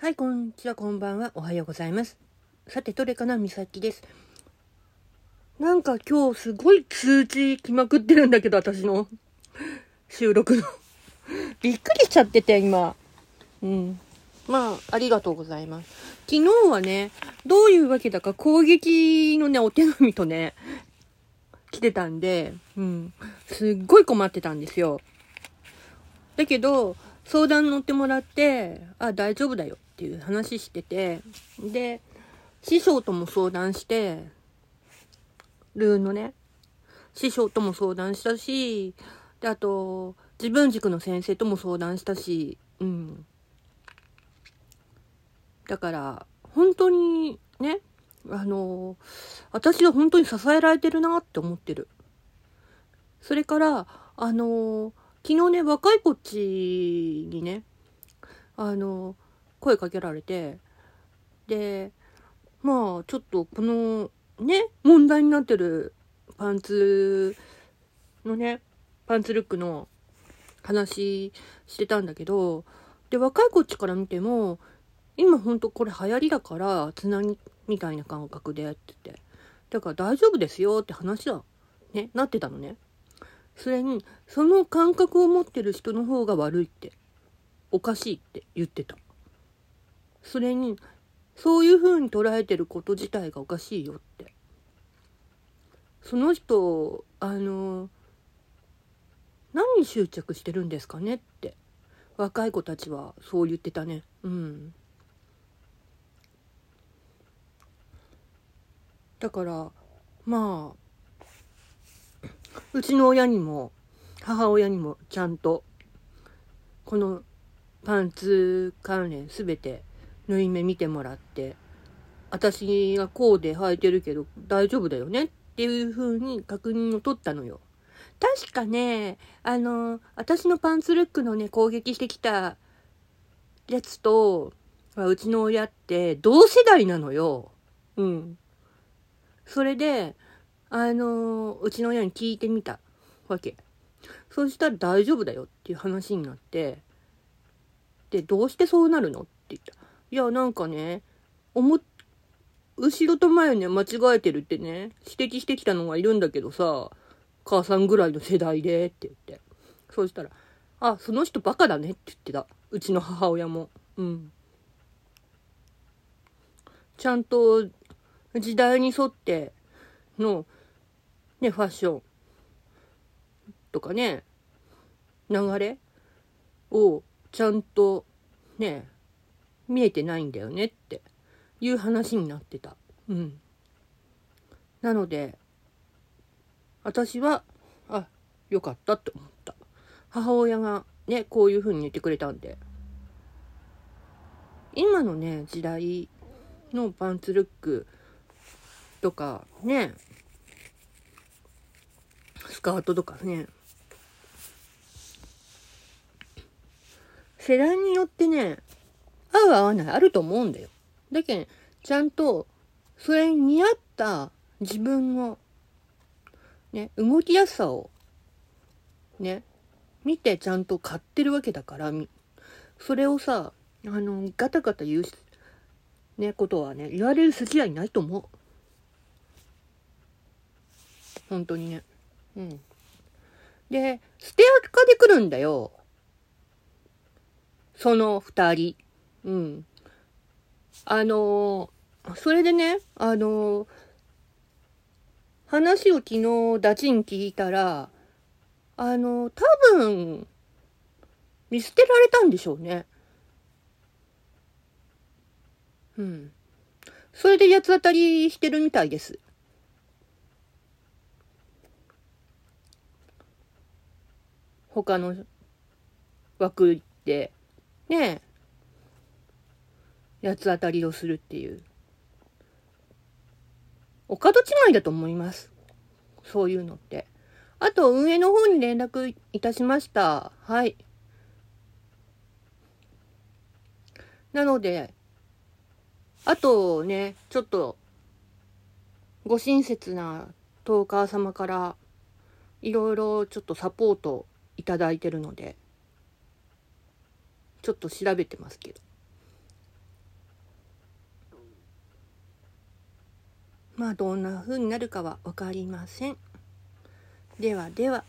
はい、こんにちは、こんばんは。おはようございます。さて、どれかなみさきです。なんか今日すごい通知来まくってるんだけど、私の 収録の。びっくりしちゃってて、今。うん。まあ、ありがとうございます。昨日はね、どういうわけだか攻撃のね、お手紙とね、来てたんで、うん。すっごい困ってたんですよ。だけど、相談乗ってもらって、あ、大丈夫だよっていう話してて、で、師匠とも相談して、ルーンのね、師匠とも相談したし、で、あと、自分塾の先生とも相談したし、うん。だから、本当にね、あの、私は本当に支えられてるなって思ってる。それから、あの、昨日ね、若い子っちにね、あの、声かけられて、で、まあ、ちょっとこの、ね、問題になってるパンツのね、パンツルックの話してたんだけど、で、若い子っちから見ても、今ほんとこれ流行りだから、つなぎみたいな感覚でって言って。だから大丈夫ですよって話だ。ね、なってたのね。それに、その感覚を持ってる人の方が悪いって、おかしいって言ってた。それに、そういう風に捉えてること自体がおかしいよって。その人、あの、何に執着してるんですかねって。若い子たちはそう言ってたね。うん。だから、まあ、うちの親にも、母親にもちゃんと、このパンツ関連すべて縫い目見てもらって、私がこうで履いてるけど大丈夫だよね？っていう風に確認を取ったのよ。確かね、あの、私のパンツルックのね、攻撃してきたやつと、うちの親って同世代なのよ。うん。それで、あの、うちの親に聞いてみたわけ。そしたら大丈夫だよっていう話になって、で、どうしてそうなるの？って言った。いや、なんかね、思っ、後ろと前ね、間違えてるってね、指摘してきたのがいるんだけどさ、母さんぐらいの世代でって言って。そうしたら、あ、その人バカだねって言ってた。うちの母親も。うん。ちゃんと時代に沿っての、ね、ファッションとかね、流れをちゃんとね、見えてないんだよねっていう話になってた。うん。なので、私は、あ、よかったって思った。母親がね、こういう風に言ってくれたんで。今のね、時代のパンツルックとかね、スカートとかね、世代によってね、合う合わないあると思うんだよ。だけど、ちゃんと、それに似合った自分の、ね、動きやすさを、ね、見てちゃんと買ってるわけだから、それをさ、あの、ガタガタ言うし、ね、ことはね、言われる筋合いないと思う。本当にね。うん。で、捨てアカで来るんだよ。その二人。うん。あのーそれでね、あのー話を昨日ダチン聞いたら、あのー多分、見捨てられたんでしょうね。うん。それで八つ当たりしてるみたいです。他の枠行って、ねえ、八つ当たりをするっていう。お門違いだと思います。そういうのって。あと、運営の方に連絡いたしました。はい。なので、あとね、ちょっと、ご親切なトーカー様から、いろいろちょっとサポートいただいてるので、ちょっと調べてますけど。まあどんな風になるかは分かりません。ではでは。